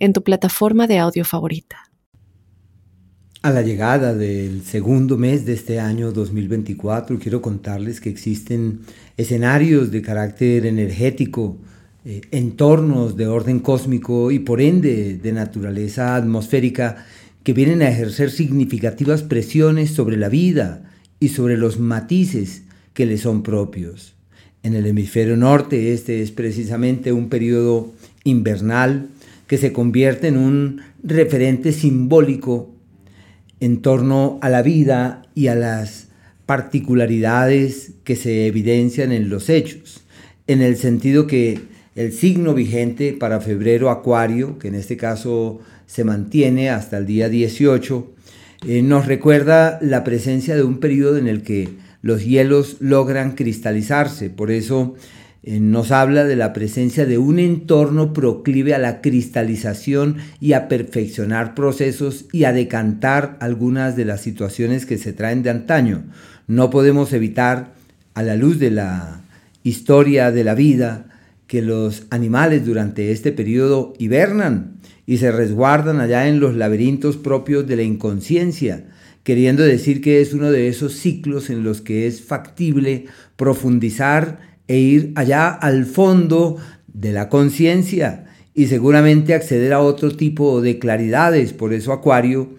en tu plataforma de audio favorita. A la llegada del segundo mes de este año 2024, quiero contarles que existen escenarios de carácter energético, eh, entornos de orden cósmico y por ende de naturaleza atmosférica que vienen a ejercer significativas presiones sobre la vida y sobre los matices que le son propios. En el hemisferio norte este es precisamente un periodo invernal que se convierte en un referente simbólico en torno a la vida y a las particularidades que se evidencian en los hechos, en el sentido que el signo vigente para febrero acuario, que en este caso se mantiene hasta el día 18, eh, nos recuerda la presencia de un periodo en el que los hielos logran cristalizarse, por eso nos habla de la presencia de un entorno proclive a la cristalización y a perfeccionar procesos y a decantar algunas de las situaciones que se traen de antaño. No podemos evitar, a la luz de la historia de la vida, que los animales durante este periodo hibernan y se resguardan allá en los laberintos propios de la inconsciencia, queriendo decir que es uno de esos ciclos en los que es factible profundizar e ir allá al fondo de la conciencia y seguramente acceder a otro tipo de claridades. Por eso Acuario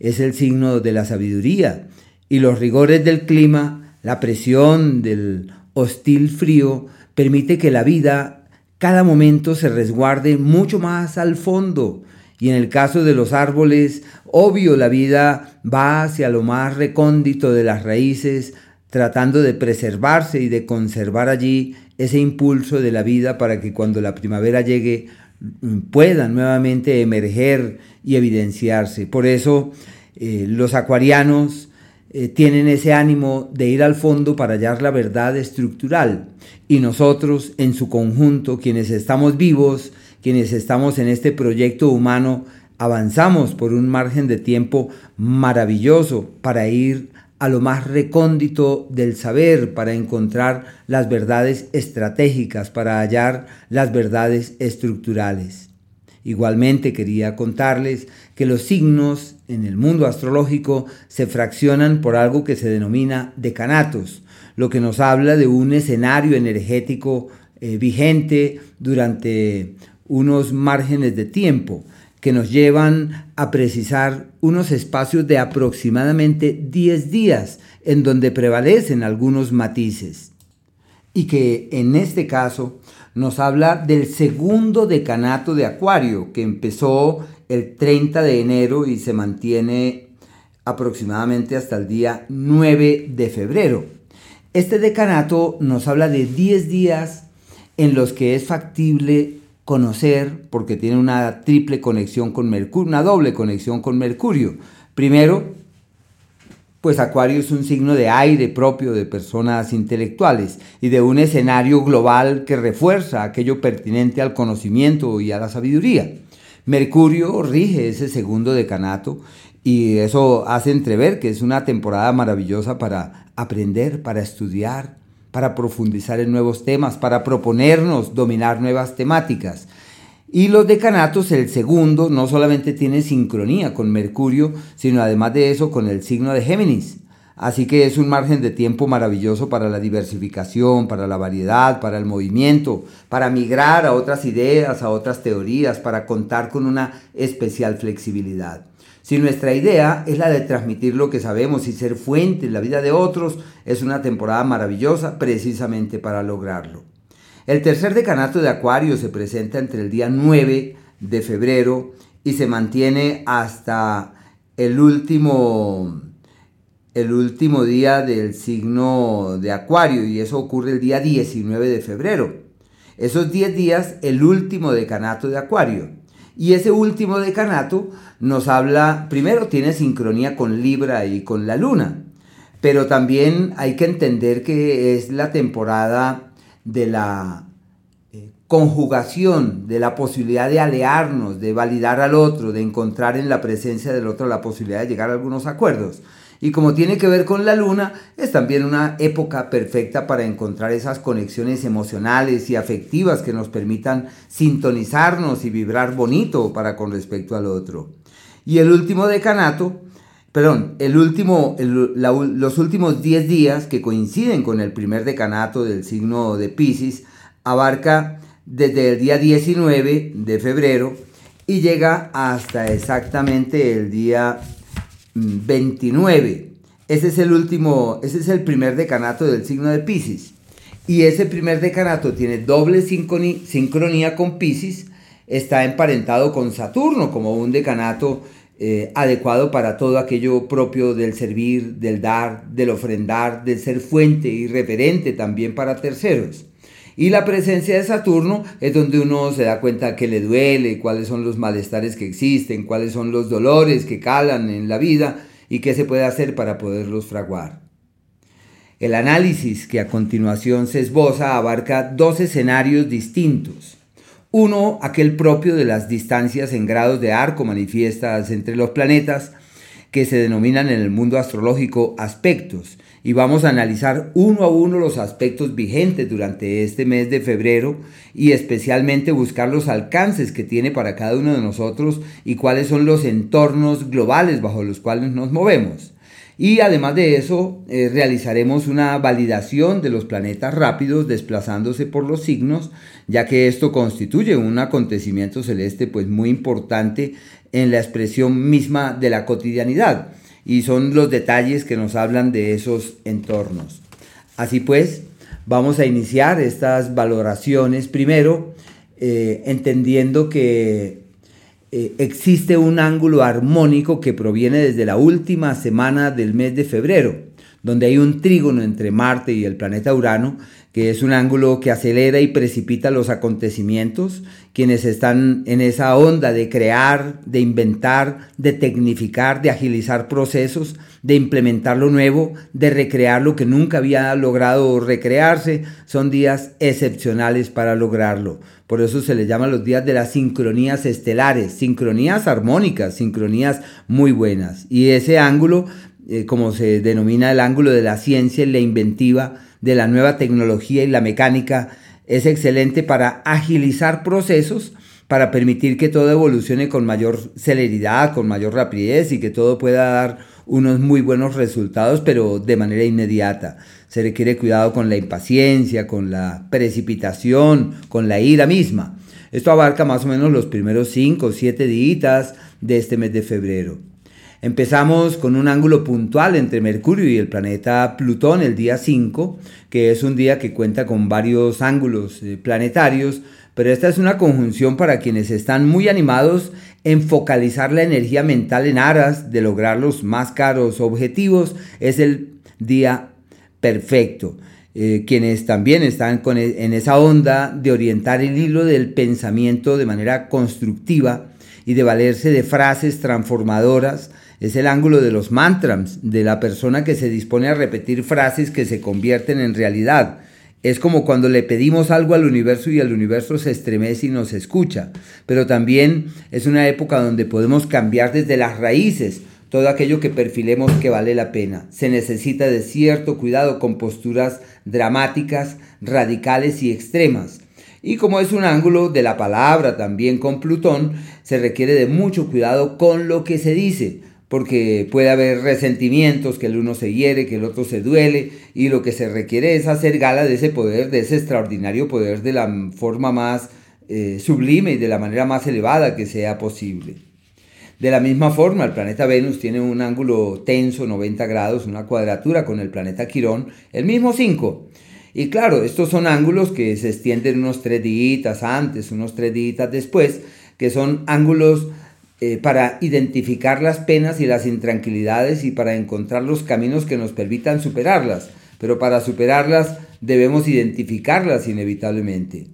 es el signo de la sabiduría y los rigores del clima, la presión del hostil frío, permite que la vida cada momento se resguarde mucho más al fondo. Y en el caso de los árboles, obvio, la vida va hacia lo más recóndito de las raíces, tratando de preservarse y de conservar allí ese impulso de la vida para que cuando la primavera llegue mm, pueda nuevamente emerger y evidenciarse. Por eso eh, los acuarianos eh, tienen ese ánimo de ir al fondo para hallar la verdad estructural y nosotros en su conjunto, quienes estamos vivos, quienes estamos en este proyecto humano, avanzamos por un margen de tiempo maravilloso para ir a lo más recóndito del saber para encontrar las verdades estratégicas, para hallar las verdades estructurales. Igualmente quería contarles que los signos en el mundo astrológico se fraccionan por algo que se denomina decanatos, lo que nos habla de un escenario energético eh, vigente durante unos márgenes de tiempo que nos llevan a precisar unos espacios de aproximadamente 10 días en donde prevalecen algunos matices. Y que en este caso nos habla del segundo decanato de Acuario, que empezó el 30 de enero y se mantiene aproximadamente hasta el día 9 de febrero. Este decanato nos habla de 10 días en los que es factible conocer, porque tiene una triple conexión con Mercurio, una doble conexión con Mercurio. Primero, pues Acuario es un signo de aire propio de personas intelectuales y de un escenario global que refuerza aquello pertinente al conocimiento y a la sabiduría. Mercurio rige ese segundo decanato y eso hace entrever que es una temporada maravillosa para aprender, para estudiar, para profundizar en nuevos temas, para proponernos dominar nuevas temáticas. Y los decanatos, el segundo, no solamente tiene sincronía con Mercurio, sino además de eso con el signo de Géminis. Así que es un margen de tiempo maravilloso para la diversificación, para la variedad, para el movimiento, para migrar a otras ideas, a otras teorías, para contar con una especial flexibilidad. Si nuestra idea es la de transmitir lo que sabemos y ser fuente en la vida de otros, es una temporada maravillosa precisamente para lograrlo. El tercer decanato de Acuario se presenta entre el día 9 de febrero y se mantiene hasta el último, el último día del signo de Acuario y eso ocurre el día 19 de febrero. Esos 10 días, el último decanato de Acuario. Y ese último decanato nos habla, primero tiene sincronía con Libra y con la Luna, pero también hay que entender que es la temporada de la eh, conjugación, de la posibilidad de alearnos, de validar al otro, de encontrar en la presencia del otro la posibilidad de llegar a algunos acuerdos. Y como tiene que ver con la luna, es también una época perfecta para encontrar esas conexiones emocionales y afectivas que nos permitan sintonizarnos y vibrar bonito para con respecto al otro. Y el último decanato, perdón, el último, los últimos 10 días que coinciden con el primer decanato del signo de Pisces, abarca desde el día 19 de febrero y llega hasta exactamente el día 29. Ese es el último, ese es el primer decanato del signo de Pisces. Y ese primer decanato tiene doble sincronía con Pisces, está emparentado con Saturno como un decanato eh, adecuado para todo aquello propio del servir, del dar, del ofrendar, del ser fuente y referente también para terceros. Y la presencia de Saturno es donde uno se da cuenta que le duele, cuáles son los malestares que existen, cuáles son los dolores que calan en la vida y qué se puede hacer para poderlos fraguar. El análisis que a continuación se esboza abarca dos escenarios distintos. Uno, aquel propio de las distancias en grados de arco manifiestas entre los planetas, que se denominan en el mundo astrológico aspectos, y vamos a analizar uno a uno los aspectos vigentes durante este mes de febrero y especialmente buscar los alcances que tiene para cada uno de nosotros y cuáles son los entornos globales bajo los cuales nos movemos. Y además de eso, eh, realizaremos una validación de los planetas rápidos desplazándose por los signos, ya que esto constituye un acontecimiento celeste pues muy importante en la expresión misma de la cotidianidad y son los detalles que nos hablan de esos entornos. Así pues, vamos a iniciar estas valoraciones primero eh, entendiendo que eh, existe un ángulo armónico que proviene desde la última semana del mes de febrero, donde hay un trígono entre Marte y el planeta Urano que es un ángulo que acelera y precipita los acontecimientos, quienes están en esa onda de crear, de inventar, de tecnificar, de agilizar procesos, de implementar lo nuevo, de recrear lo que nunca había logrado recrearse, son días excepcionales para lograrlo. Por eso se les llama los días de las sincronías estelares, sincronías armónicas, sincronías muy buenas. Y ese ángulo, eh, como se denomina el ángulo de la ciencia y la inventiva, de la nueva tecnología y la mecánica es excelente para agilizar procesos, para permitir que todo evolucione con mayor celeridad, con mayor rapidez y que todo pueda dar unos muy buenos resultados, pero de manera inmediata. Se requiere cuidado con la impaciencia, con la precipitación, con la ira misma. Esto abarca más o menos los primeros 5 o 7 días de este mes de febrero. Empezamos con un ángulo puntual entre Mercurio y el planeta Plutón el día 5, que es un día que cuenta con varios ángulos eh, planetarios, pero esta es una conjunción para quienes están muy animados en focalizar la energía mental en aras de lograr los más caros objetivos. Es el día perfecto. Eh, quienes también están e, en esa onda de orientar el hilo del pensamiento de manera constructiva y de valerse de frases transformadoras es el ángulo de los mantras, de la persona que se dispone a repetir frases que se convierten en realidad. Es como cuando le pedimos algo al universo y el universo se estremece y nos escucha. Pero también es una época donde podemos cambiar desde las raíces todo aquello que perfilemos que vale la pena. Se necesita de cierto cuidado con posturas dramáticas, radicales y extremas. Y como es un ángulo de la palabra también con Plutón, se requiere de mucho cuidado con lo que se dice, porque puede haber resentimientos, que el uno se hiere, que el otro se duele, y lo que se requiere es hacer gala de ese poder, de ese extraordinario poder de la forma más eh, sublime y de la manera más elevada que sea posible. De la misma forma, el planeta Venus tiene un ángulo tenso, 90 grados, una cuadratura con el planeta Quirón, el mismo 5. Y claro, estos son ángulos que se extienden unos tres días antes, unos tres días después, que son ángulos eh, para identificar las penas y las intranquilidades y para encontrar los caminos que nos permitan superarlas. Pero para superarlas debemos identificarlas inevitablemente.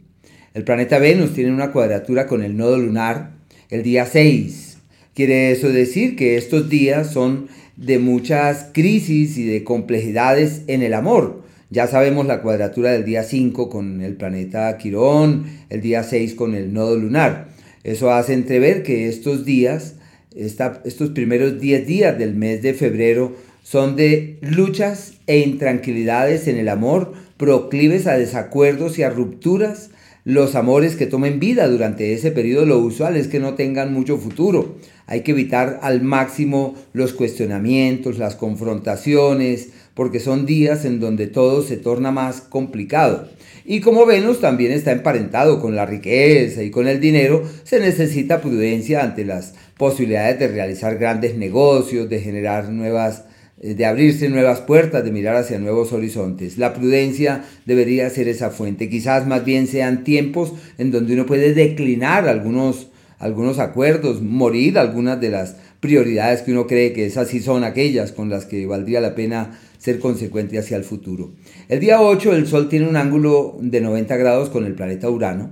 El planeta Venus tiene una cuadratura con el nodo lunar. el día 6. Quiere eso decir que estos días son de muchas crisis y de complejidades en el amor. Ya sabemos la cuadratura del día 5 con el planeta Quirón, el día 6 con el nodo lunar. Eso hace entrever que estos días, estos primeros 10 días del mes de febrero, son de luchas e intranquilidades en el amor, proclives a desacuerdos y a rupturas. Los amores que tomen vida durante ese periodo lo usual es que no tengan mucho futuro. Hay que evitar al máximo los cuestionamientos, las confrontaciones, porque son días en donde todo se torna más complicado. Y como Venus también está emparentado con la riqueza y con el dinero, se necesita prudencia ante las posibilidades de realizar grandes negocios, de generar nuevas eh, de abrirse nuevas puertas, de mirar hacia nuevos horizontes. La prudencia debería ser esa fuente. Quizás más bien sean tiempos en donde uno puede declinar algunos, algunos acuerdos, morir algunas de las prioridades que uno cree que esas sí son aquellas con las que valdría la pena ser consecuente hacia el futuro. El día 8 el Sol tiene un ángulo de 90 grados con el planeta Urano.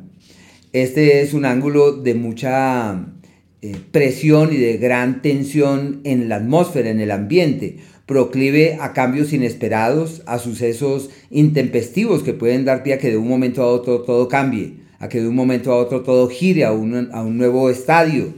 Este es un ángulo de mucha eh, presión y de gran tensión en la atmósfera, en el ambiente proclive a cambios inesperados, a sucesos intempestivos que pueden dar pie a que de un momento a otro todo cambie, a que de un momento a otro todo gire a un, a un nuevo estadio.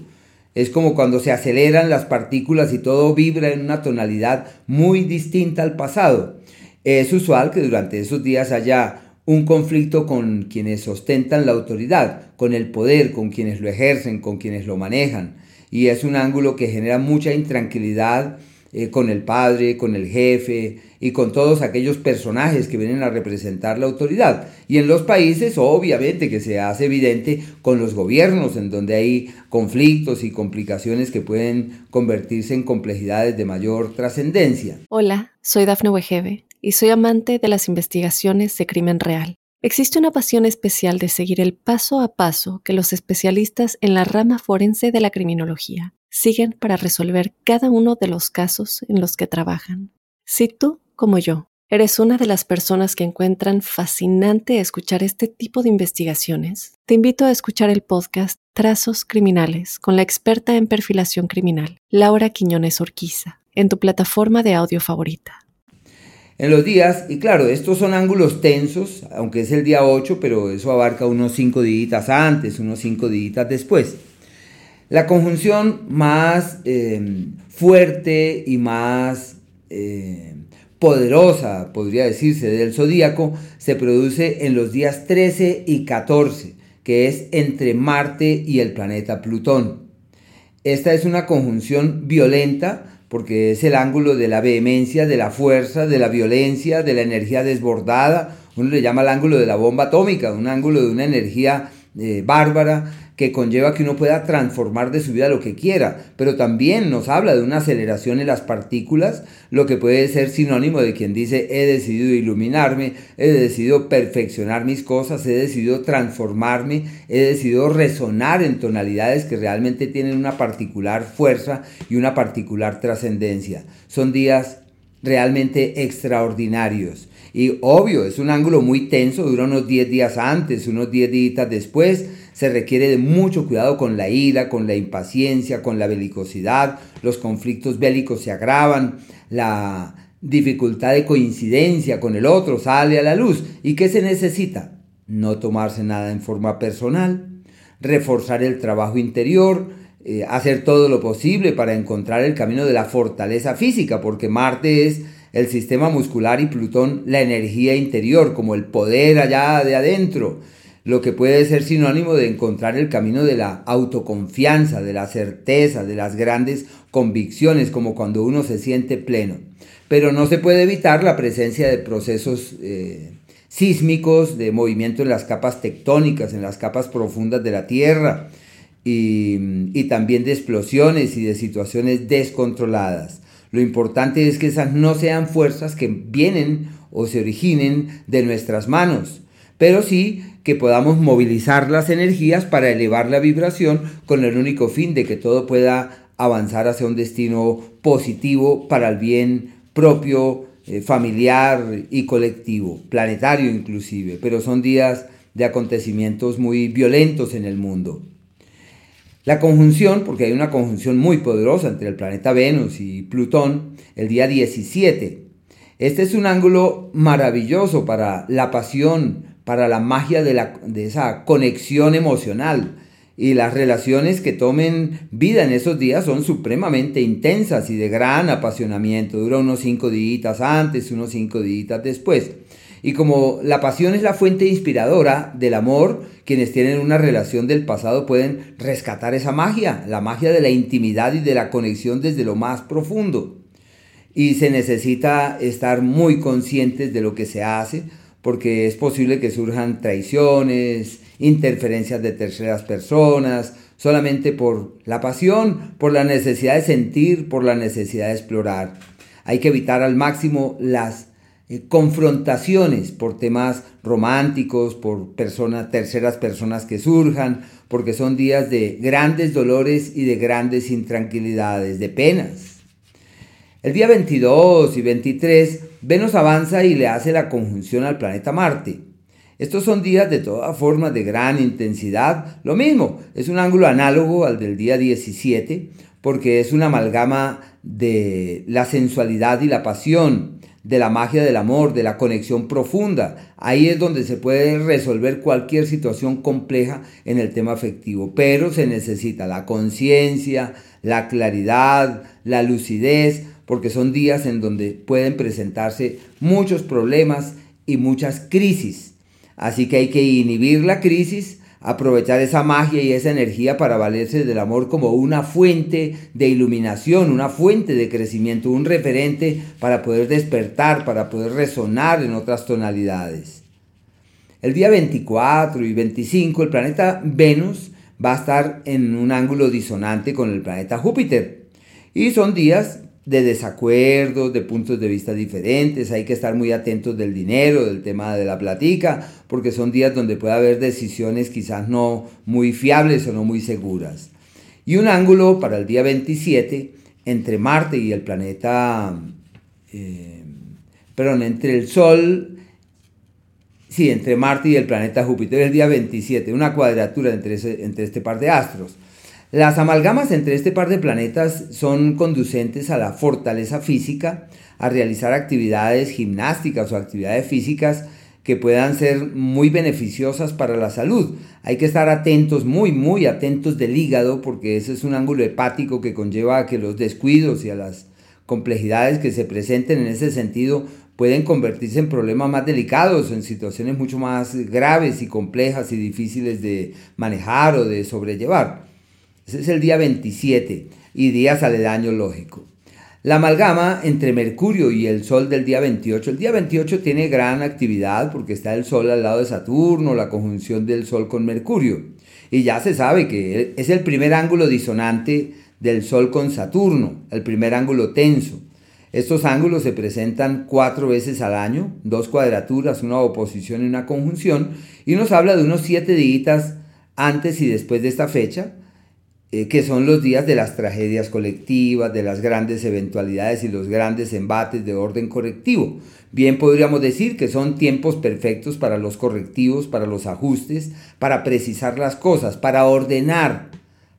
Es como cuando se aceleran las partículas y todo vibra en una tonalidad muy distinta al pasado. Es usual que durante esos días haya un conflicto con quienes ostentan la autoridad, con el poder, con quienes lo ejercen, con quienes lo manejan. Y es un ángulo que genera mucha intranquilidad, eh, con el padre, con el jefe y con todos aquellos personajes que vienen a representar la autoridad. Y en los países, obviamente, que se hace evidente con los gobiernos, en donde hay conflictos y complicaciones que pueden convertirse en complejidades de mayor trascendencia. Hola, soy Dafne Wegebe y soy amante de las investigaciones de crimen real. Existe una pasión especial de seguir el paso a paso que los especialistas en la rama forense de la criminología siguen para resolver cada uno de los casos en los que trabajan. Si tú, como yo, eres una de las personas que encuentran fascinante escuchar este tipo de investigaciones, te invito a escuchar el podcast Trazos Criminales con la experta en perfilación criminal, Laura Quiñones Orquiza, en tu plataforma de audio favorita. En los días, y claro, estos son ángulos tensos, aunque es el día 8, pero eso abarca unos 5 días antes, unos 5 días después. La conjunción más eh, fuerte y más eh, poderosa, podría decirse, del zodíaco se produce en los días 13 y 14, que es entre Marte y el planeta Plutón. Esta es una conjunción violenta porque es el ángulo de la vehemencia, de la fuerza, de la violencia, de la energía desbordada. Uno le llama el ángulo de la bomba atómica, un ángulo de una energía eh, bárbara que conlleva que uno pueda transformar de su vida lo que quiera, pero también nos habla de una aceleración en las partículas, lo que puede ser sinónimo de quien dice he decidido iluminarme, he decidido perfeccionar mis cosas, he decidido transformarme, he decidido resonar en tonalidades que realmente tienen una particular fuerza y una particular trascendencia. Son días realmente extraordinarios. Y obvio, es un ángulo muy tenso, dura unos 10 días antes, unos 10 días después. Se requiere de mucho cuidado con la ira, con la impaciencia, con la belicosidad. Los conflictos bélicos se agravan, la dificultad de coincidencia con el otro sale a la luz. ¿Y qué se necesita? No tomarse nada en forma personal, reforzar el trabajo interior, eh, hacer todo lo posible para encontrar el camino de la fortaleza física, porque Marte es el sistema muscular y Plutón la energía interior, como el poder allá de adentro, lo que puede ser sinónimo de encontrar el camino de la autoconfianza, de la certeza, de las grandes convicciones, como cuando uno se siente pleno. Pero no se puede evitar la presencia de procesos eh, sísmicos, de movimiento en las capas tectónicas, en las capas profundas de la Tierra, y, y también de explosiones y de situaciones descontroladas. Lo importante es que esas no sean fuerzas que vienen o se originen de nuestras manos, pero sí que podamos movilizar las energías para elevar la vibración con el único fin de que todo pueda avanzar hacia un destino positivo para el bien propio, eh, familiar y colectivo, planetario inclusive, pero son días de acontecimientos muy violentos en el mundo. La conjunción, porque hay una conjunción muy poderosa entre el planeta Venus y Plutón, el día 17. Este es un ángulo maravilloso para la pasión, para la magia de, la, de esa conexión emocional. Y las relaciones que tomen vida en esos días son supremamente intensas y de gran apasionamiento. Dura unos cinco días antes, unos cinco días después. Y como la pasión es la fuente inspiradora del amor, quienes tienen una relación del pasado pueden rescatar esa magia, la magia de la intimidad y de la conexión desde lo más profundo. Y se necesita estar muy conscientes de lo que se hace, porque es posible que surjan traiciones, interferencias de terceras personas, solamente por la pasión, por la necesidad de sentir, por la necesidad de explorar. Hay que evitar al máximo las eh, confrontaciones por temas románticos, por personas, terceras personas que surjan, porque son días de grandes dolores y de grandes intranquilidades, de penas. El día 22 y 23, Venus avanza y le hace la conjunción al planeta Marte. Estos son días de todas formas de gran intensidad. Lo mismo, es un ángulo análogo al del día 17, porque es una amalgama de la sensualidad y la pasión, de la magia del amor, de la conexión profunda. Ahí es donde se puede resolver cualquier situación compleja en el tema afectivo, pero se necesita la conciencia, la claridad, la lucidez, porque son días en donde pueden presentarse muchos problemas y muchas crisis. Así que hay que inhibir la crisis, aprovechar esa magia y esa energía para valerse del amor como una fuente de iluminación, una fuente de crecimiento, un referente para poder despertar, para poder resonar en otras tonalidades. El día 24 y 25 el planeta Venus va a estar en un ángulo disonante con el planeta Júpiter. Y son días de desacuerdos, de puntos de vista diferentes, hay que estar muy atentos del dinero, del tema de la platica, porque son días donde puede haber decisiones quizás no muy fiables o no muy seguras. Y un ángulo para el día 27 entre Marte y el planeta, eh, perdón, entre el Sol, sí, entre Marte y el planeta Júpiter, el día 27, una cuadratura entre, entre este par de astros. Las amalgamas entre este par de planetas son conducentes a la fortaleza física, a realizar actividades gimnásticas o actividades físicas que puedan ser muy beneficiosas para la salud. Hay que estar atentos, muy, muy atentos del hígado, porque ese es un ángulo hepático que conlleva a que los descuidos y a las complejidades que se presenten en ese sentido pueden convertirse en problemas más delicados, en situaciones mucho más graves y complejas y difíciles de manejar o de sobrellevar. Ese es el día 27 y días aledaños lógico. La amalgama entre Mercurio y el Sol del día 28. El día 28 tiene gran actividad porque está el Sol al lado de Saturno, la conjunción del Sol con Mercurio. Y ya se sabe que es el primer ángulo disonante del Sol con Saturno, el primer ángulo tenso. Estos ángulos se presentan cuatro veces al año, dos cuadraturas, una oposición y una conjunción, y nos habla de unos siete días antes y después de esta fecha, eh, que son los días de las tragedias colectivas, de las grandes eventualidades y los grandes embates de orden correctivo. Bien podríamos decir que son tiempos perfectos para los correctivos, para los ajustes, para precisar las cosas, para ordenar,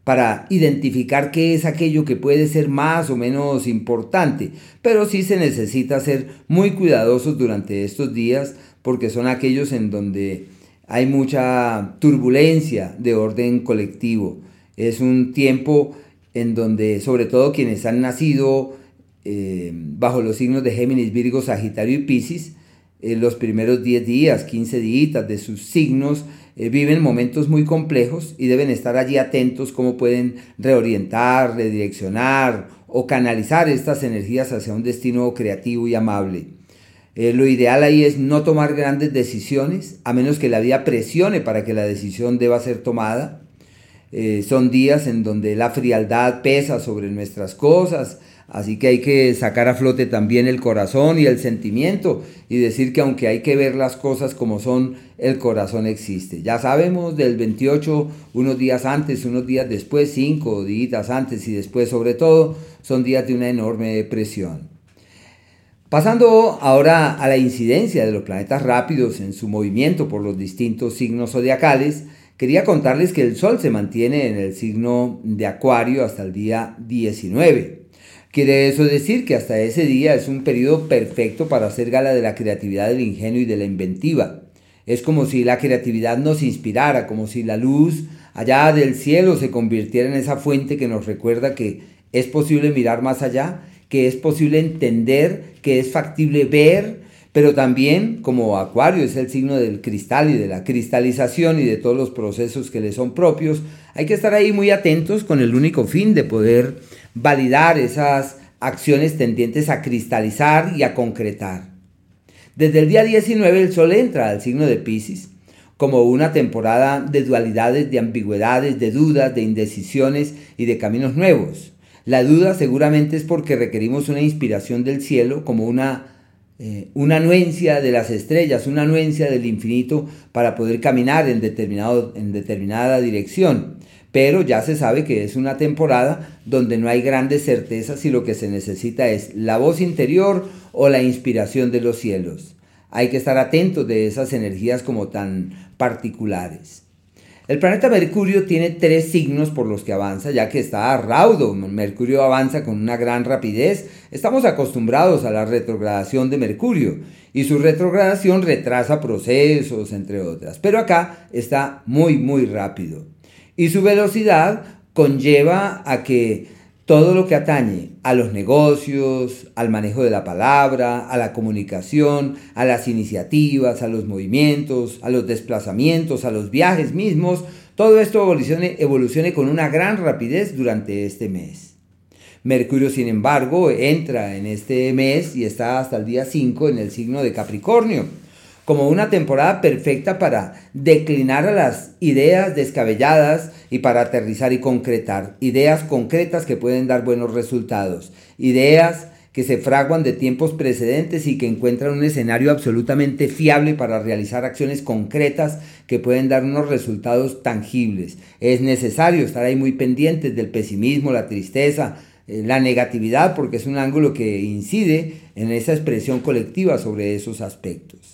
para identificar qué es aquello que puede ser más o menos importante. Pero sí se necesita ser muy cuidadosos durante estos días porque son aquellos en donde hay mucha turbulencia de orden colectivo es un tiempo en donde sobre todo quienes han nacido eh, bajo los signos de Géminis, Virgo, Sagitario y Piscis, eh, los primeros 10 días, 15 días de sus signos, eh, viven momentos muy complejos y deben estar allí atentos cómo pueden reorientar, redireccionar o canalizar estas energías hacia un destino creativo y amable. lo ideal ahí es no tomar grandes decisiones, a menos que la vida presione para que la decisión deba ser tomada. Eh, son días en donde la frialdad pesa sobre nuestras cosas, así que hay que sacar a flote también el corazón y el sentimiento y decir que aunque hay que ver las cosas como son, el corazón existe. Ya sabemos del 28, unos días antes, unos días después, cinco días antes y después sobre todo, son días de una enorme presión. Pasando ahora a la incidencia de los planetas rápidos en su movimiento por los distintos signos zodiacales, Quería contarles que el Sol se mantiene en el signo de Acuario hasta el día 19. Quiere eso decir que hasta ese día es un periodo perfecto para hacer gala de la creatividad, del ingenio y de la inventiva. Es como si la creatividad nos inspirara, como si la luz allá del cielo se convirtiera en esa fuente que nos recuerda que es posible mirar más allá, que es posible entender, que es factible ver, pero también como Acuario es el signo del cristal y de la cristalización y de todos los procesos que le son propios, hay que estar ahí muy atentos con el único fin de poder validar esas acciones tendientes a cristalizar y a concretar. Desde el día 19 el Sol entra al signo de Pisces como una temporada de dualidades, de ambigüedades, de dudas, de indecisiones y de caminos nuevos. La duda seguramente es porque requerimos una inspiración del cielo como una eh, una anuencia de las estrellas, una anuencia del infinito para poder caminar en, determinado, en determinada dirección. Pero ya se sabe que es una temporada donde no hay grandes certezas y lo que se necesita es la voz interior o la inspiración de los cielos. Hay que estar atentos de esas energías como tan particulares. El planeta Mercurio tiene tres signos por los que avanza, ya que está raudo. Mercurio avanza con una gran rapidez. Estamos acostumbrados a la retrogradación de Mercurio y su retrogradación retrasa procesos, entre otras. Pero acá está muy, muy rápido. Y su velocidad conlleva a que todo lo que atañe a los negocios, al manejo de la palabra, a la comunicación, a las iniciativas, a los movimientos, a los desplazamientos, a los viajes mismos, todo esto evolucione, con una gran rapidez durante este mes. Mercurio, sin embargo, entra en este mes y está hasta el día 5 en el signo de Capricornio como una temporada perfecta para declinar a las ideas descabelladas y para aterrizar y concretar. Ideas concretas que pueden dar buenos resultados. Ideas que se fraguan de tiempos precedentes y que encuentran un escenario absolutamente fiable para realizar acciones concretas que pueden dar unos resultados tangibles. Es necesario estar ahí muy pendientes del pesimismo, la tristeza, eh, la negatividad, porque es un ángulo que incide en esa expresión colectiva sobre esos aspectos.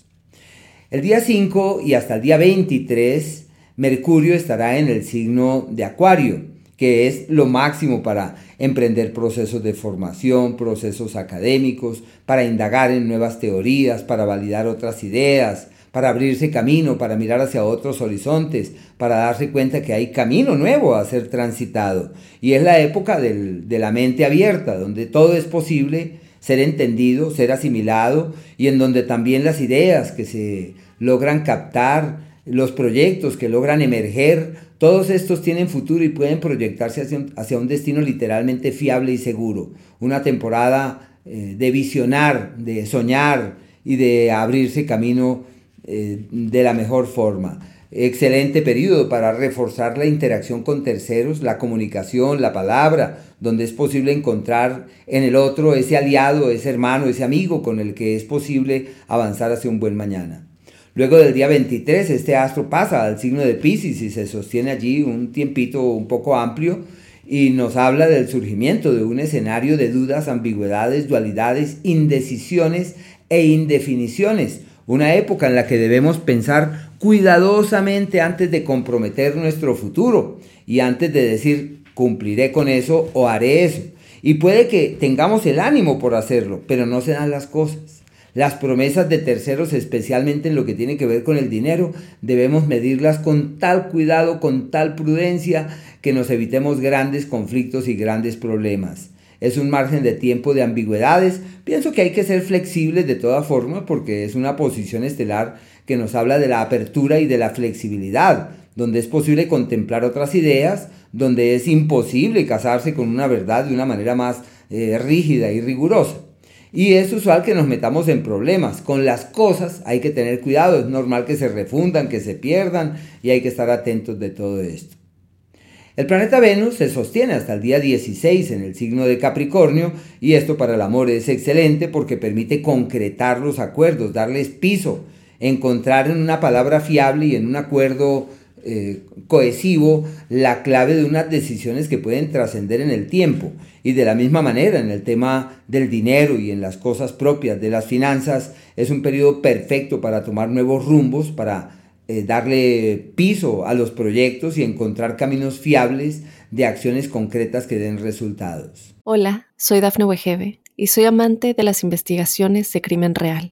El día 5 y hasta el día 23, Mercurio estará en el signo de Acuario, que es lo máximo para emprender procesos de formación, procesos académicos, para indagar en nuevas teorías, para validar otras ideas, para abrirse camino, para mirar hacia otros horizontes, para darse cuenta que hay camino nuevo a ser transitado. Y es la época de la mente abierta, donde todo es posible ser entendido, ser asimilado y en donde también las ideas que se logran captar, los proyectos que logran emerger, todos estos tienen futuro y pueden proyectarse hacia un, destino literalmente fiable y seguro. Una temporada eh, de visionar, de soñar y de abrirse camino eh, de la mejor forma. Excelente periodo para reforzar la interacción con terceros, la comunicación, la palabra, donde es posible encontrar en el otro ese aliado, ese hermano, ese amigo con el que es posible avanzar hacia un buen mañana. Luego del día 23, este astro pasa al signo de Pisces y se sostiene allí un tiempito un poco amplio y nos habla del surgimiento de un escenario de dudas, ambigüedades, dualidades, indecisiones e indefiniciones. Una época en la que debemos pensar cuidadosamente antes de comprometer nuestro futuro y antes de decir cumpliré con eso o haré eso. Y puede que tengamos el ánimo por hacerlo, pero no se dan las cosas. Las promesas de terceros, especialmente en lo que tiene que ver con el dinero, debemos medirlas con tal cuidado, con tal prudencia, que nos evitemos grandes conflictos y grandes problemas. Es un margen de tiempo de ambigüedades. Pienso que hay que ser flexibles de toda forma porque es una posición estelar que nos habla de la apertura y de la flexibilidad, donde es posible contemplar otras ideas, donde es imposible casarse con una verdad de una manera más eh, rígida y rigurosa. Y es usual que nos metamos en problemas. Con las cosas hay que tener cuidado, es normal que se refundan, que se pierdan y hay que estar atentos de todo esto. El planeta Venus se sostiene hasta el día 16 en el signo de Capricornio y esto para el amor es excelente porque permite concretar los acuerdos, darles piso, encontrar en una palabra fiable y en un acuerdo eh, cohesivo la clave de unas decisiones que pueden trascender en el tiempo. Y de la misma manera, en el tema del dinero y en las cosas propias de las finanzas, es un periodo perfecto para tomar nuevos rumbos, para eh, darle piso a los proyectos y encontrar caminos fiables de acciones concretas que den resultados. Hola, soy Dafne Wegebe y soy amante de las investigaciones de crimen real.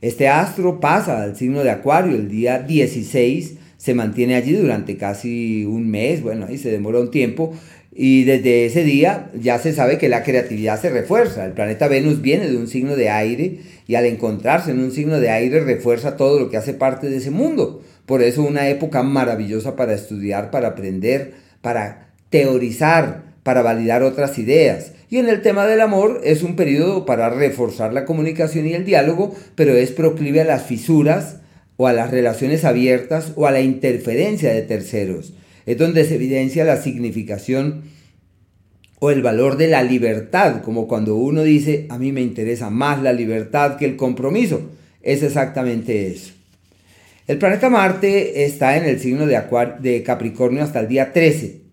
Este astro pasa al signo de Acuario el día 16, se mantiene allí durante casi un mes, bueno, ahí se demora un tiempo, y desde ese día ya se sabe que la creatividad se refuerza. El planeta Venus viene de un signo de aire y al encontrarse en un signo de aire refuerza todo lo que hace parte de ese mundo. Por eso una época maravillosa para estudiar, para aprender, para teorizar, para validar otras ideas. Y en el tema del amor es un periodo para reforzar la comunicación y el diálogo, pero es proclive a las fisuras o a las relaciones abiertas o a la interferencia de terceros es donde se evidencia la significación o el valor de la libertad, como cuando uno dice, a mí me interesa más la libertad que el compromiso. Es exactamente eso. El planeta Marte está en el signo de, de Capricornio hasta el día 13.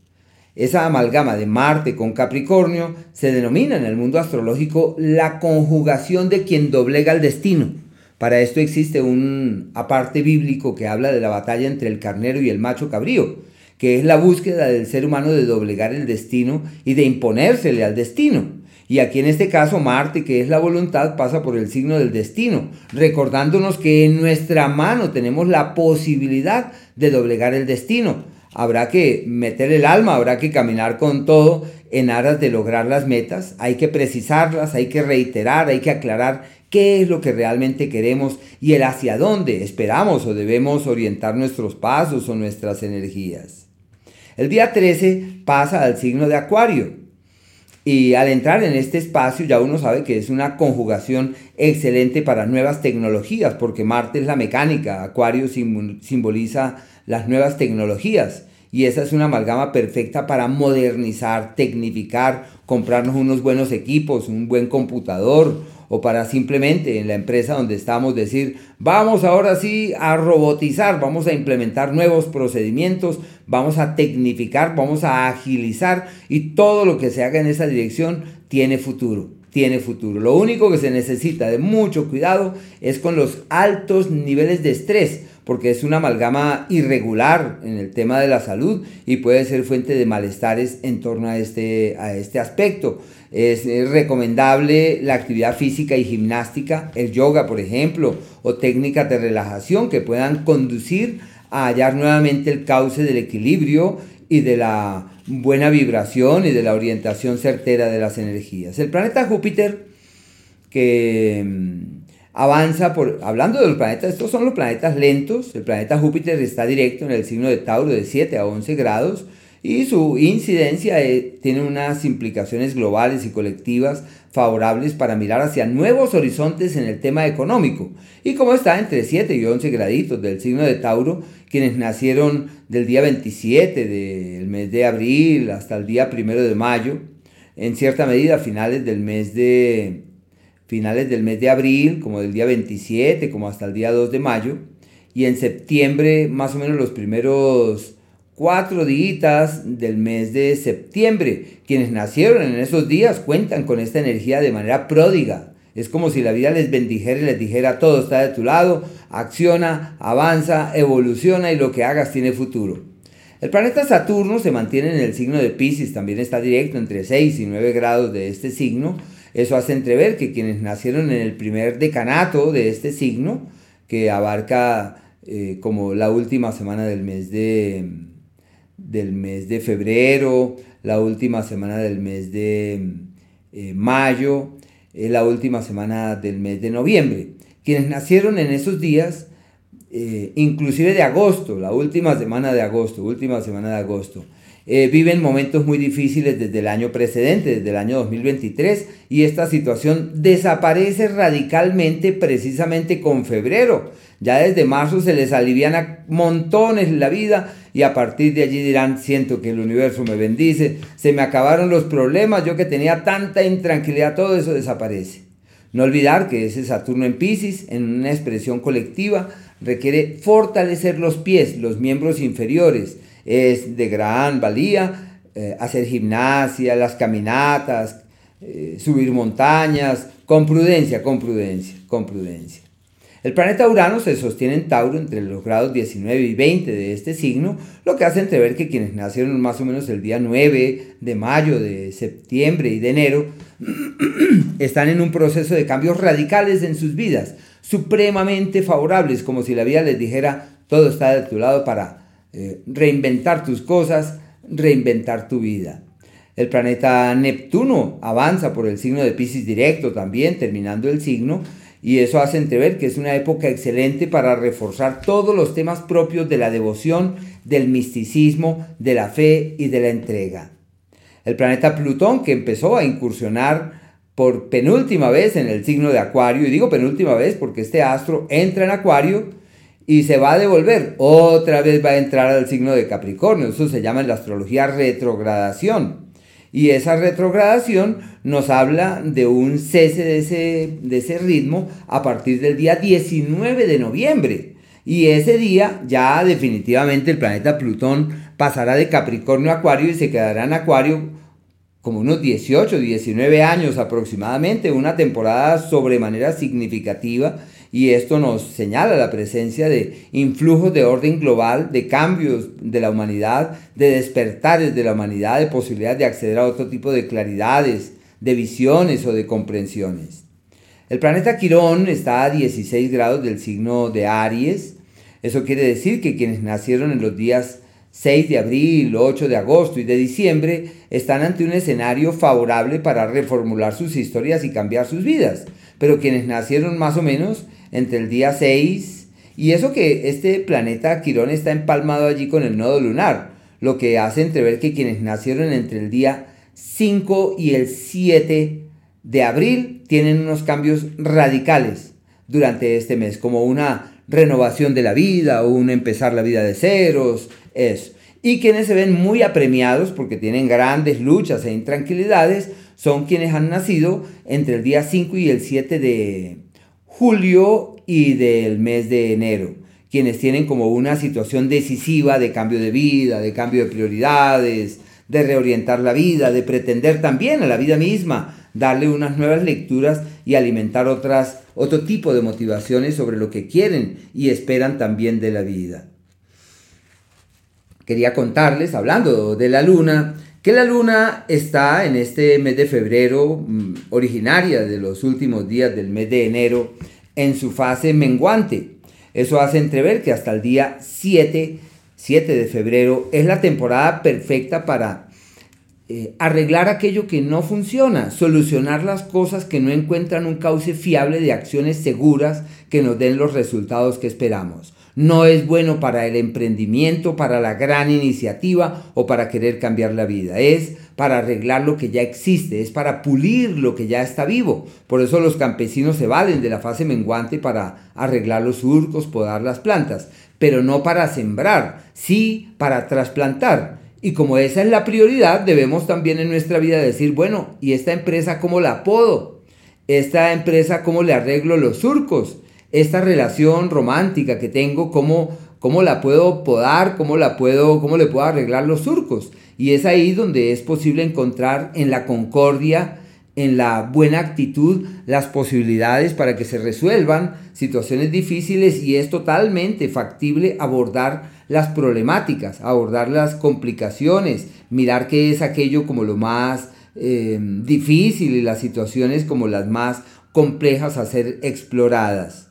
Esa amalgama de Marte con Capricornio se denomina en el mundo astrológico la conjugación de quien doblega el destino. Para esto existe un aparte bíblico que habla de la batalla entre el carnero y el macho cabrío que es la búsqueda del ser humano de doblegar el destino y de imponérsele al destino. Y aquí en este caso Marte, que es la voluntad, pasa por el signo del destino, recordándonos que en nuestra mano tenemos la posibilidad de doblegar el destino. Habrá que meter el alma, habrá que caminar con todo en aras de lograr las metas, hay que precisarlas, hay que reiterar, hay que aclarar qué es lo que realmente queremos y el hacia dónde esperamos o debemos orientar nuestros pasos o nuestras energías. El día 13 pasa al signo de Acuario. Y al entrar en este espacio ya uno sabe que es una conjugación excelente para nuevas tecnologías, porque Marte es la mecánica, Acuario simboliza las nuevas tecnologías. Y esa es una amalgama perfecta para modernizar, tecnificar, comprarnos unos buenos equipos, un buen computador, o para simplemente en la empresa donde estamos decir, vamos ahora sí a robotizar, vamos a implementar nuevos procedimientos, vamos a tecnificar, vamos a agilizar y todo lo que se haga en esa dirección tiene futuro tiene futuro. Lo único que se necesita de mucho cuidado es con los altos niveles de estrés, porque es una amalgama irregular en el tema de la salud y puede ser fuente de malestares en torno a este, a este aspecto. Es, recomendable la actividad física y gimnástica, el yoga, por ejemplo, o técnicas de relajación que puedan conducir a hallar nuevamente el cauce del equilibrio y de la buena vibración y de la orientación certera de las energías. El planeta Júpiter, que mm, avanza por, hablando de los planetas, estos son los planetas lentos, el planeta Júpiter está directo en el signo de Tauro de 7 a 11 grados, y su incidencia eh, tiene unas implicaciones globales y colectivas favorables para mirar hacia nuevos horizontes en el tema económico. Y como está entre 7 y 11 graditos del signo de Tauro, quienes nacieron del día 27 del mes de abril hasta el día 1 de mayo, en cierta medida finales del mes de finales del mes de abril, como del día 27, como hasta el día 2 de mayo, y en septiembre más o menos los primeros cuatro días del mes de septiembre. Quienes nacieron en esos días cuentan con esta energía de manera pródiga. Es como si la vida les bendijera y les dijera todo está de tu lado, acciona, avanza, evoluciona y lo que hagas tiene futuro. El planeta Saturno se mantiene en el signo de Pisces, también está directo entre 6 y 9 grados de este signo. Eso hace entrever que quienes nacieron en el primer decanato de este signo, que abarca eh, como la última semana del mes de, del mes de febrero, la última semana del mes de eh, mayo, eh, la última semana del mes de noviembre. Quienes nacieron en esos días, inclusive de agosto, la última semana de agosto, última semana de agosto. Eh, viven momentos muy difíciles desde el año precedente, desde el año 2023, y esta situación desaparece radicalmente precisamente con febrero. Ya desde marzo se les alivian montones la vida y a partir de allí dirán, siento que el universo me bendice, se me acabaron los problemas, yo que tenía tanta intranquilidad, todo eso desaparece. No olvidar que ese Saturno en Pisces, en una expresión colectiva, requiere fortalecer los pies, los miembros inferiores, es de gran valía eh, hacer gimnasia, las caminatas, eh, subir montañas, con prudencia, con prudencia, con prudencia. El planeta Urano se sostiene en Tauro entre los grados 19 y 20 de este signo, lo que hace entrever que quienes nacieron más o menos el día 9 de mayo, de septiembre y de enero, están en un proceso de cambios radicales en sus vidas, supremamente favorables, como si la vida les dijera, todo está de tu lado para eh, reinventar tus cosas, reinventar tu vida. El planeta Neptuno avanza por el signo de Pisces directo también, terminando el signo, y eso hace entrever que es una época excelente para reforzar todos los temas propios de la devoción, del misticismo, de la fe y de la entrega. El planeta Plutón, que empezó a incursionar por penúltima vez en el signo de Acuario, y digo penúltima vez porque este astro entra en Acuario, y se va a devolver, otra vez va a entrar al signo de Capricornio. Eso se llama en la astrología retrogradación. Y esa retrogradación nos habla de un cese de ese, de ese ritmo a partir del día 19 de noviembre. Y ese día ya definitivamente el planeta Plutón pasará de Capricornio a Acuario y se quedará en Acuario como unos 18, 19 años aproximadamente, una temporada sobremanera significativa y esto nos señala la presencia de influjos de orden global, de cambios de la humanidad, de despertares de la humanidad, de posibilidades de acceder a otro tipo de claridades, de visiones o de comprensiones. El planeta Quirón está a 16 grados del signo de Aries. Eso quiere decir que quienes nacieron en los días 6 de abril, 8 de agosto y de diciembre están ante un escenario favorable para reformular sus historias y cambiar sus vidas. Pero quienes nacieron más o menos entre el día 6 y eso que este planeta Quirón está empalmado allí con el nodo lunar, lo que hace entrever que quienes nacieron entre el día 5 y el 7 de abril tienen unos cambios radicales durante este mes, como una renovación de la vida o un empezar la vida de ceros, eso. Y quienes se ven muy apremiados porque tienen grandes luchas e intranquilidades son quienes han nacido entre el día 5 y el 7 de julio y del mes de enero, quienes tienen como una situación decisiva de cambio de vida, de cambio de prioridades, de reorientar la vida, de pretender también a la vida misma darle unas nuevas lecturas y alimentar otras, otro tipo de motivaciones sobre lo que quieren y esperan también de la vida. Quería contarles, hablando de la luna, que la luna está en este mes de febrero, mm, originaria de los últimos días del mes de enero, en su fase menguante. Eso hace entrever que hasta el día 7, 7 de febrero es la temporada perfecta para eh, arreglar aquello que no funciona, solucionar las cosas que no encuentran un cauce fiable de acciones seguras que nos den los resultados que esperamos. No es bueno para el emprendimiento, para la gran iniciativa o para querer cambiar la vida. Es para arreglar lo que ya existe, es para pulir lo que ya está vivo. Por eso los campesinos se valen de la fase menguante para arreglar los surcos, podar las plantas, pero no para sembrar, sí para trasplantar. Y como esa es la prioridad, debemos también en nuestra vida decir, bueno, ¿y esta empresa cómo la puedo? ¿Esta empresa cómo le arreglo los surcos? Esta relación romántica que tengo, cómo, cómo la puedo podar, cómo la puedo, cómo le puedo arreglar los surcos. Y es ahí donde es posible encontrar en la concordia, en la buena actitud, las posibilidades para que se resuelvan situaciones difíciles y es totalmente factible abordar las problemáticas, abordar las complicaciones, mirar qué es aquello como lo más eh, difícil y las situaciones como las más complejas a ser exploradas.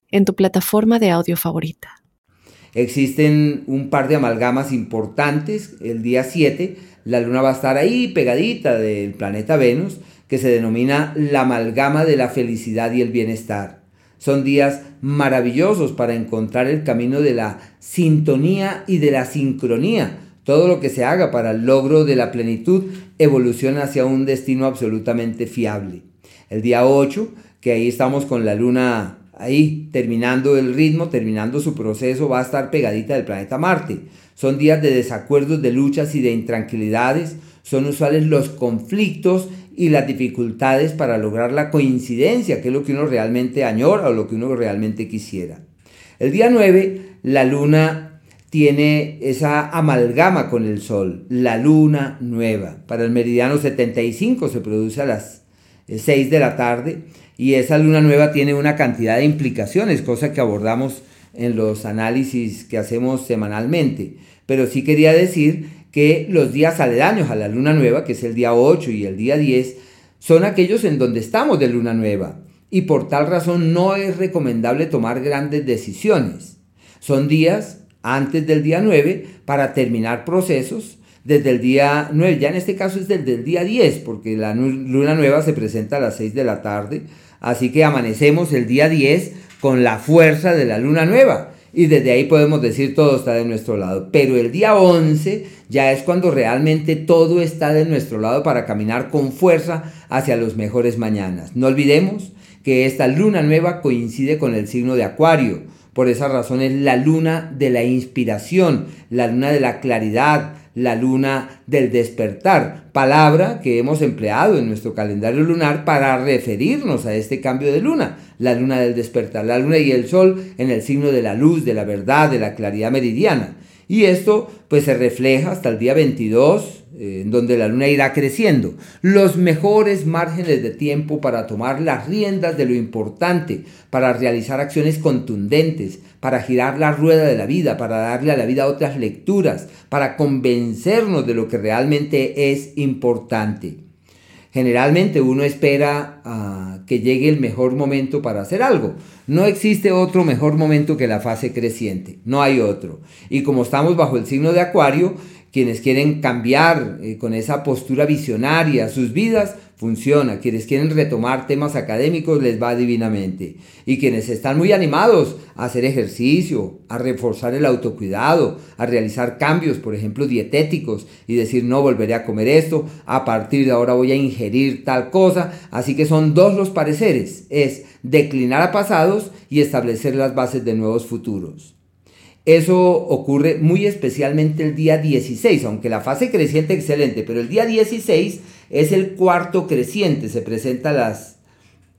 en tu plataforma de audio favorita. Existen un par de amalgamas importantes. El día 7, la luna va a estar ahí pegadita del planeta Venus, que se denomina la amalgama de la felicidad y el bienestar. Son días maravillosos para encontrar el camino de la sintonía y de la sincronía. Todo lo que se haga para el logro de la plenitud evoluciona hacia un destino absolutamente fiable. El día 8, que ahí estamos con la luna ahí terminando el ritmo, terminando su proceso, va a estar pegadita del planeta Marte. Son días de desacuerdos, de luchas y de intranquilidades. Son usuales los conflictos y las dificultades para lograr la coincidencia, que es lo que uno realmente añora o lo que uno realmente quisiera. El día 9, la luna tiene esa amalgama con el sol, la luna nueva. Para el meridiano 75 se produce a las 6 eh, de la tarde y esa luna nueva tiene una cantidad de implicaciones, cosa que abordamos en los análisis que hacemos semanalmente. Pero sí quería decir que los días aledaños a la luna nueva, que es el día 8 y el día 10, son aquellos en donde estamos de luna nueva y por tal razón no es recomendable tomar grandes decisiones. Son días antes del día 9 para terminar procesos desde el día 9, ya en este caso es desde el día 10, porque la luna nueva se presenta a las 6 de la tarde, así que amanecemos el día 10 con la fuerza de la luna nueva y desde ahí podemos decir todo está de nuestro lado. Pero el día 11 ya es cuando realmente todo está de nuestro lado para caminar con fuerza hacia los mejores mañanas. No olvidemos que esta luna nueva coincide con el signo de Acuario. Por esa razón es la luna de la inspiración, la luna de la claridad, la luna del despertar, palabra que hemos empleado en nuestro calendario lunar para referirnos a este cambio de luna, la luna del despertar, la luna y el sol en el signo de la luz, de la verdad, de la claridad meridiana. Y esto pues se refleja hasta el día 22 en donde la luna irá creciendo, los mejores márgenes de tiempo para tomar las riendas de lo importante, para realizar acciones contundentes, para girar la rueda de la vida, para darle a la vida otras lecturas, para convencernos de lo que realmente es importante. Generalmente uno espera ah, que llegue el mejor momento para hacer algo. No existe otro mejor momento que la fase creciente, no hay otro. Y como estamos bajo el signo de Acuario, quienes quieren cambiar eh, con esa postura visionaria sus vidas, funciona. Quienes quieren retomar temas académicos les va divinamente. Y quienes están muy animados a hacer ejercicio, a reforzar el autocuidado, a realizar cambios, por ejemplo, dietéticos, y decir no volveré a comer esto, a partir de ahora voy a ingerir tal cosa. Así que son dos los pareceres. Es declinar a pasados y establecer las bases de nuevos futuros. Eso ocurre muy especialmente el día 16, aunque la fase creciente excelente, pero el día 16 es el cuarto creciente, se presenta a las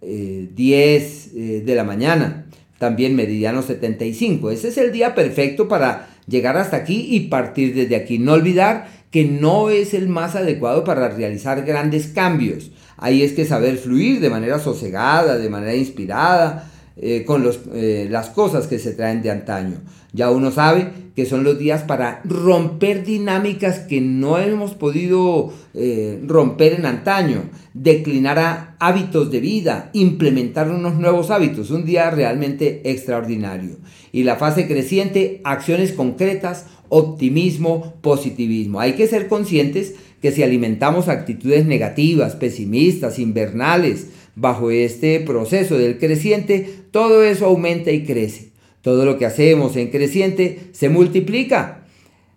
10 eh, eh, de la mañana, también meridiano 75. Ese es el día perfecto para llegar hasta aquí y partir desde aquí. No olvidar que no es el más adecuado para realizar grandes cambios. Ahí es que saber fluir de manera sosegada, de manera inspirada, eh, con los, eh, las cosas que se traen de antaño. Ya uno sabe que son los días para romper dinámicas que no hemos podido eh, romper en antaño, declinar a hábitos de vida, implementar unos nuevos hábitos, un día realmente extraordinario. Y la fase creciente, acciones concretas, optimismo, positivismo. Hay que ser conscientes que si alimentamos actitudes negativas, pesimistas, invernales, bajo este proceso del creciente, todo eso aumenta y crece. Todo lo que hacemos en creciente se multiplica.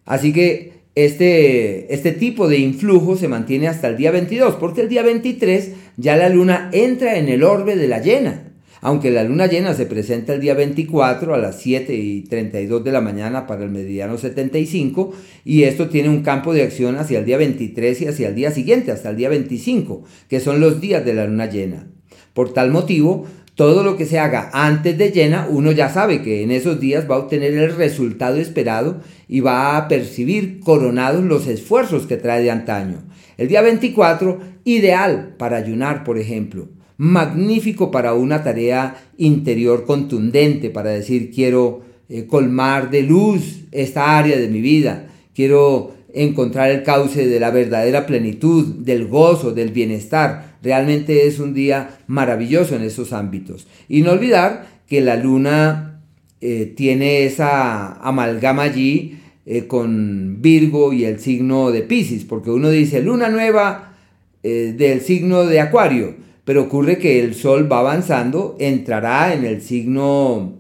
Así que este, este tipo de influjo se mantiene hasta el día 22, porque el día 23 ya la luna entra en el orbe de la llena. Aunque la luna llena se presenta el día 24 a las 7 y 32 de la mañana para el meridiano 75 y esto tiene un campo de acción hacia el día 23 y hacia el día siguiente, hasta el día 25, que son los días de la luna llena. Por tal motivo, todo lo que se haga antes de llena, uno ya sabe que en esos días va a obtener el resultado esperado y va a percibir coronados los esfuerzos que trae de antaño. El día 24, ideal para ayunar, por ejemplo magnífico para una tarea interior contundente, para decir quiero eh, colmar de luz esta área de mi vida. Quiero encontrar el cauce de la verdadera plenitud, del gozo, del bienestar. Realmente es un día maravilloso en esos ámbitos. Y no olvidar que la luna eh, tiene esa amalgama allí eh, con Virgo y el signo de Pisces, porque uno dice luna nueva del signo de Acuario, pero ocurre que el Sol va avanzando, entrará en el signo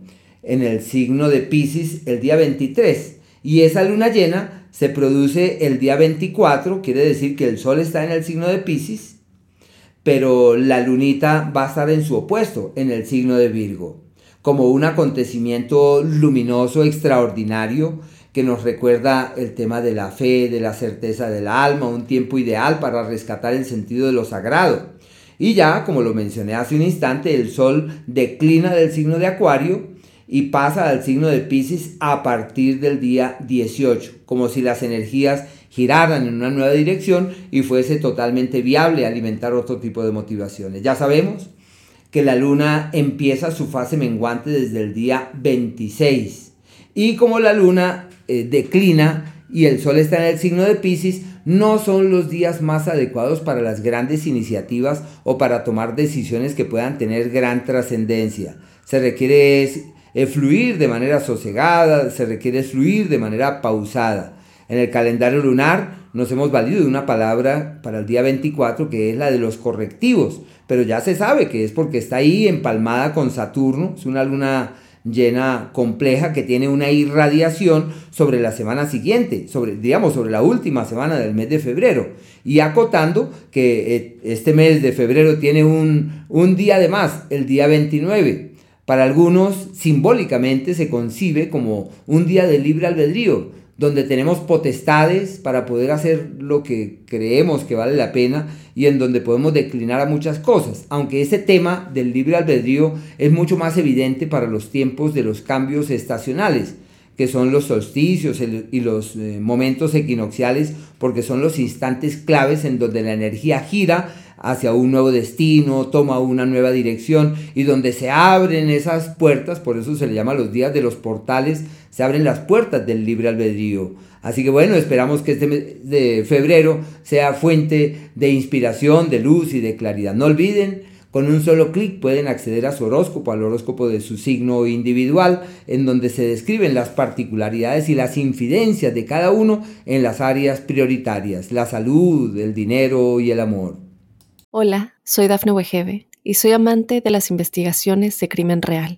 en el signo de Pisces el día 23 y esa luna llena se produce el día 24, quiere decir que el Sol está en el signo de Pisces, pero la lunita va a estar en su opuesto, en el signo de Virgo, como un acontecimiento luminoso, extraordinario, que nos recuerda el tema de la fe, de la certeza del alma, un tiempo ideal para rescatar el sentido de lo sagrado. Y ya, como lo mencioné hace un instante, el Sol declina del signo de Acuario y pasa al signo de Pisces a partir del día 18, como si las energías giraran en una nueva dirección y fuese totalmente viable alimentar otro tipo de motivaciones. Ya sabemos que la luna empieza su fase menguante desde el día 26 y como la luna eh, declina y el sol está en el signo de Pisces, no son los días más adecuados para las grandes iniciativas o para tomar decisiones que puedan tener gran trascendencia. Se requiere fluir de manera sosegada, se requiere fluir de manera pausada. En el calendario lunar nos hemos valido de una palabra para el día 24 que es la de los correctivos, pero ya se sabe que es porque está ahí empalmada con Saturno, es una luna llena compleja que tiene una irradiación sobre la semana siguiente, sobre, digamos, sobre la última semana del mes de febrero. Y acotando que eh, este mes de febrero tiene un, un día de más, el día 29. Para algunos, simbólicamente, se concibe como un día de libre albedrío, donde tenemos potestades para poder hacer lo que creemos que vale la pena y en donde podemos declinar a muchas cosas, aunque ese tema del libre albedrío es mucho más evidente para los tiempos de los cambios estacionales, que son los solsticios y los eh, momentos equinocciales, porque son los instantes claves en donde la energía gira hacia un nuevo destino, toma una nueva dirección y donde se abren esas puertas, por eso se le llama los días de los portales, se abren las puertas del libre albedrío. Así que bueno, esperamos que este mes de febrero sea fuente de inspiración, de luz y de claridad. No olviden, con un solo clic pueden acceder a su horóscopo, al horóscopo de su signo individual, en donde se describen las particularidades y las infidencias de cada uno en las áreas prioritarias, la salud, el dinero y el amor. Hola, soy Dafne Wegebe y soy amante de las investigaciones de crimen real.